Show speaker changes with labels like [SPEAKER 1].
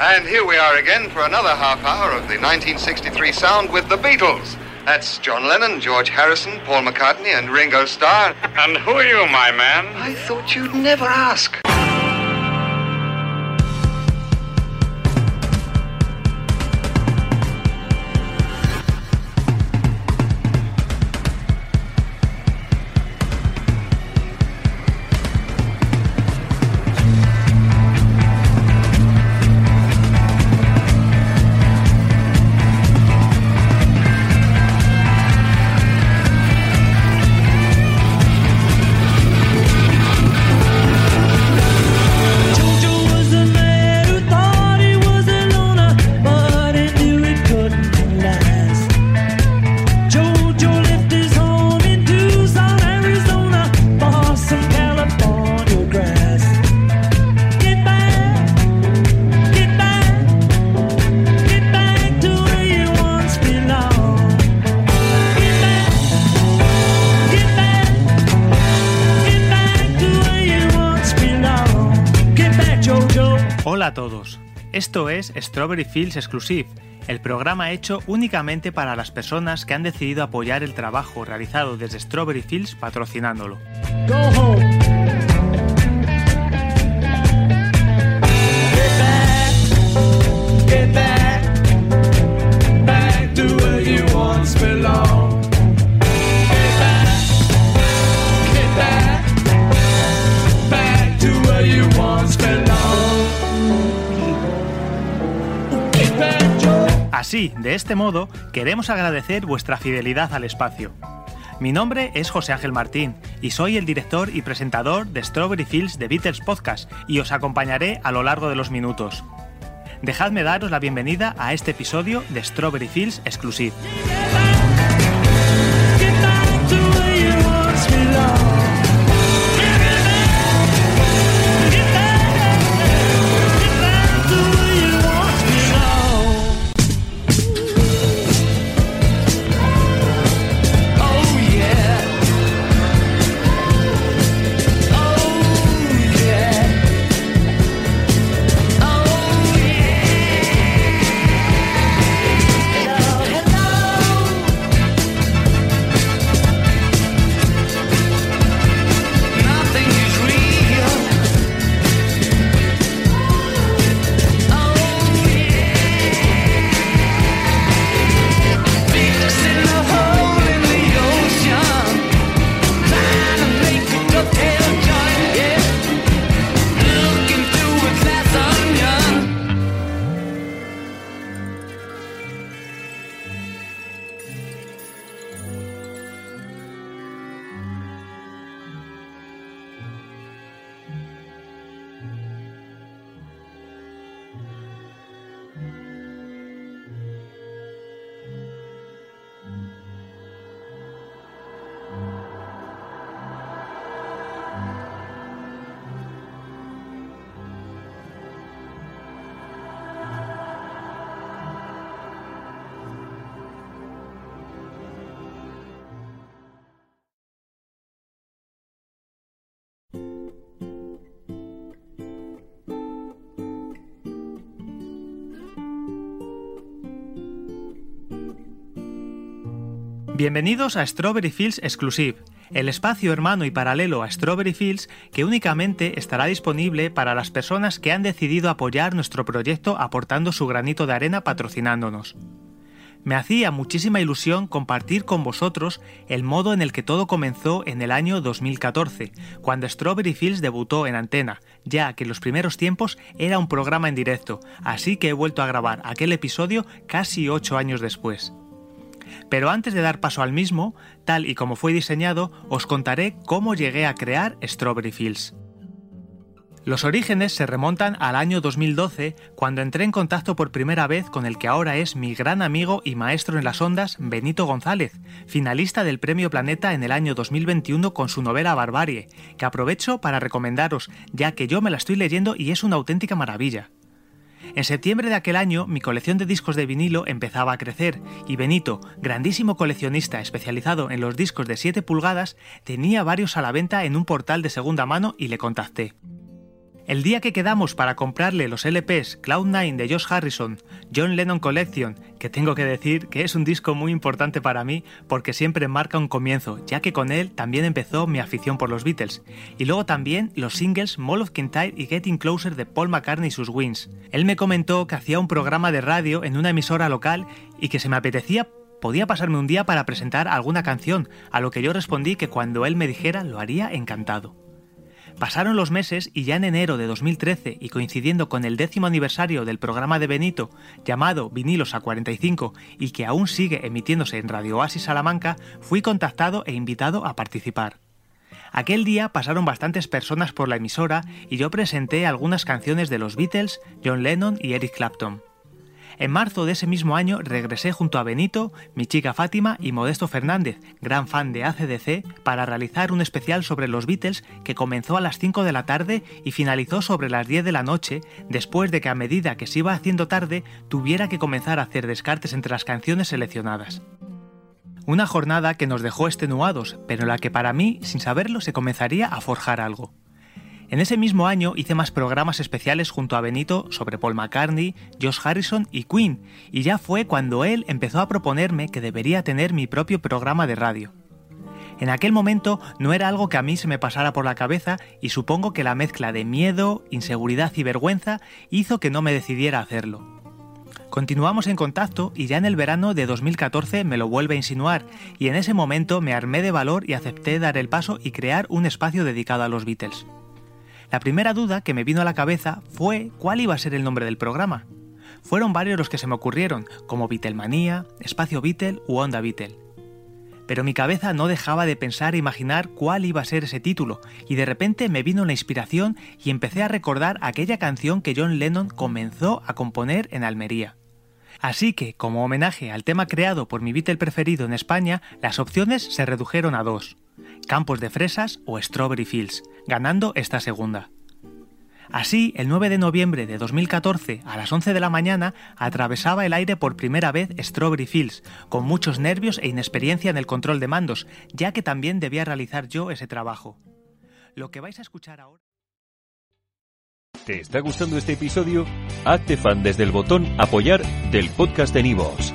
[SPEAKER 1] And here we are again for another half hour of the 1963 sound with the Beatles. That's John Lennon, George Harrison, Paul McCartney, and Ringo Starr.
[SPEAKER 2] And who are you, my man?
[SPEAKER 1] I thought you'd never ask.
[SPEAKER 3] Esto es Strawberry Fields Exclusive, el programa hecho únicamente para las personas que han decidido apoyar el trabajo realizado desde Strawberry Fields patrocinándolo.
[SPEAKER 4] Go home. Get back, get back,
[SPEAKER 3] Así, de este modo, queremos agradecer vuestra fidelidad al espacio. Mi nombre es José Ángel Martín y soy el director y presentador de Strawberry Fields de Beatles Podcast y os acompañaré a lo largo de los minutos. Dejadme daros la bienvenida a este episodio de Strawberry Fields Exclusive. Bienvenidos a Strawberry Fields Exclusive, el espacio hermano y paralelo a Strawberry Fields que únicamente estará disponible para las personas que han decidido apoyar nuestro proyecto aportando su granito de arena patrocinándonos. Me hacía muchísima ilusión compartir con vosotros el modo en el que todo comenzó en el año 2014, cuando Strawberry Fields debutó en antena, ya que en los primeros tiempos era un programa en directo, así que he vuelto a grabar aquel episodio casi 8 años después. Pero antes de dar paso al mismo, tal y como fue diseñado, os contaré cómo llegué a crear Strawberry Fields. Los orígenes se remontan al año 2012, cuando entré en contacto por primera vez con el que ahora es mi gran amigo y maestro en las ondas, Benito González, finalista del Premio Planeta en el año 2021 con su novela Barbarie, que aprovecho para recomendaros, ya que yo me la estoy leyendo y es una auténtica maravilla. En septiembre de aquel año mi colección de discos de vinilo empezaba a crecer y Benito, grandísimo coleccionista especializado en los discos de 7 pulgadas, tenía varios a la venta en un portal de segunda mano y le contacté. El día que quedamos para comprarle los LPs Cloud9 de Josh Harrison, John Lennon Collection, que tengo que decir que es un disco muy importante para mí porque siempre marca un comienzo, ya que con él también empezó mi afición por los Beatles, y luego también los singles Mall of Kintyre y Getting Closer de Paul McCartney y sus Wings. Él me comentó que hacía un programa de radio en una emisora local y que se me apetecía podía pasarme un día para presentar alguna canción, a lo que yo respondí que cuando él me dijera lo haría encantado. Pasaron los meses y ya en enero de 2013 y coincidiendo con el décimo aniversario del programa de Benito llamado Vinilos a 45 y que aún sigue emitiéndose en Radio Oasis Salamanca, fui contactado e invitado a participar. Aquel día pasaron bastantes personas por la emisora y yo presenté algunas canciones de los Beatles, John Lennon y Eric Clapton. En marzo de ese mismo año regresé junto a Benito, mi chica Fátima y Modesto Fernández, gran fan de ACDC, para realizar un especial sobre los Beatles que comenzó a las 5 de la tarde y finalizó sobre las 10 de la noche, después de que a medida que se iba haciendo tarde tuviera que comenzar a hacer descartes entre las canciones seleccionadas. Una jornada que nos dejó extenuados, pero en la que para mí, sin saberlo, se comenzaría a forjar algo. En ese mismo año hice más programas especiales junto a Benito sobre Paul McCartney, Josh Harrison y Queen, y ya fue cuando él empezó a proponerme que debería tener mi propio programa de radio. En aquel momento no era algo que a mí se me pasara por la cabeza y supongo que la mezcla de miedo, inseguridad y vergüenza hizo que no me decidiera hacerlo. Continuamos en contacto y ya en el verano de 2014 me lo vuelve a insinuar y en ese momento me armé de valor y acepté dar el paso y crear un espacio dedicado a los Beatles. La primera duda que me vino a la cabeza fue cuál iba a ser el nombre del programa. Fueron varios los que se me ocurrieron, como Beatlemanía, Espacio Beatle u Onda Beatle. Pero mi cabeza no dejaba de pensar e imaginar cuál iba a ser ese título, y de repente me vino la inspiración y empecé a recordar aquella canción que John Lennon comenzó a componer en Almería. Así que, como homenaje al tema creado por mi Beatle preferido en España, las opciones se redujeron a dos. Campos de Fresas o Strawberry Fields, ganando esta segunda. Así, el 9 de noviembre de 2014, a las 11 de la mañana, atravesaba el aire por primera vez Strawberry Fields, con muchos nervios e inexperiencia en el control de mandos, ya que también debía realizar yo ese trabajo. Lo que vais a escuchar ahora...
[SPEAKER 5] ¿Te está gustando este episodio? Hazte fan desde el botón Apoyar del podcast de Nivos.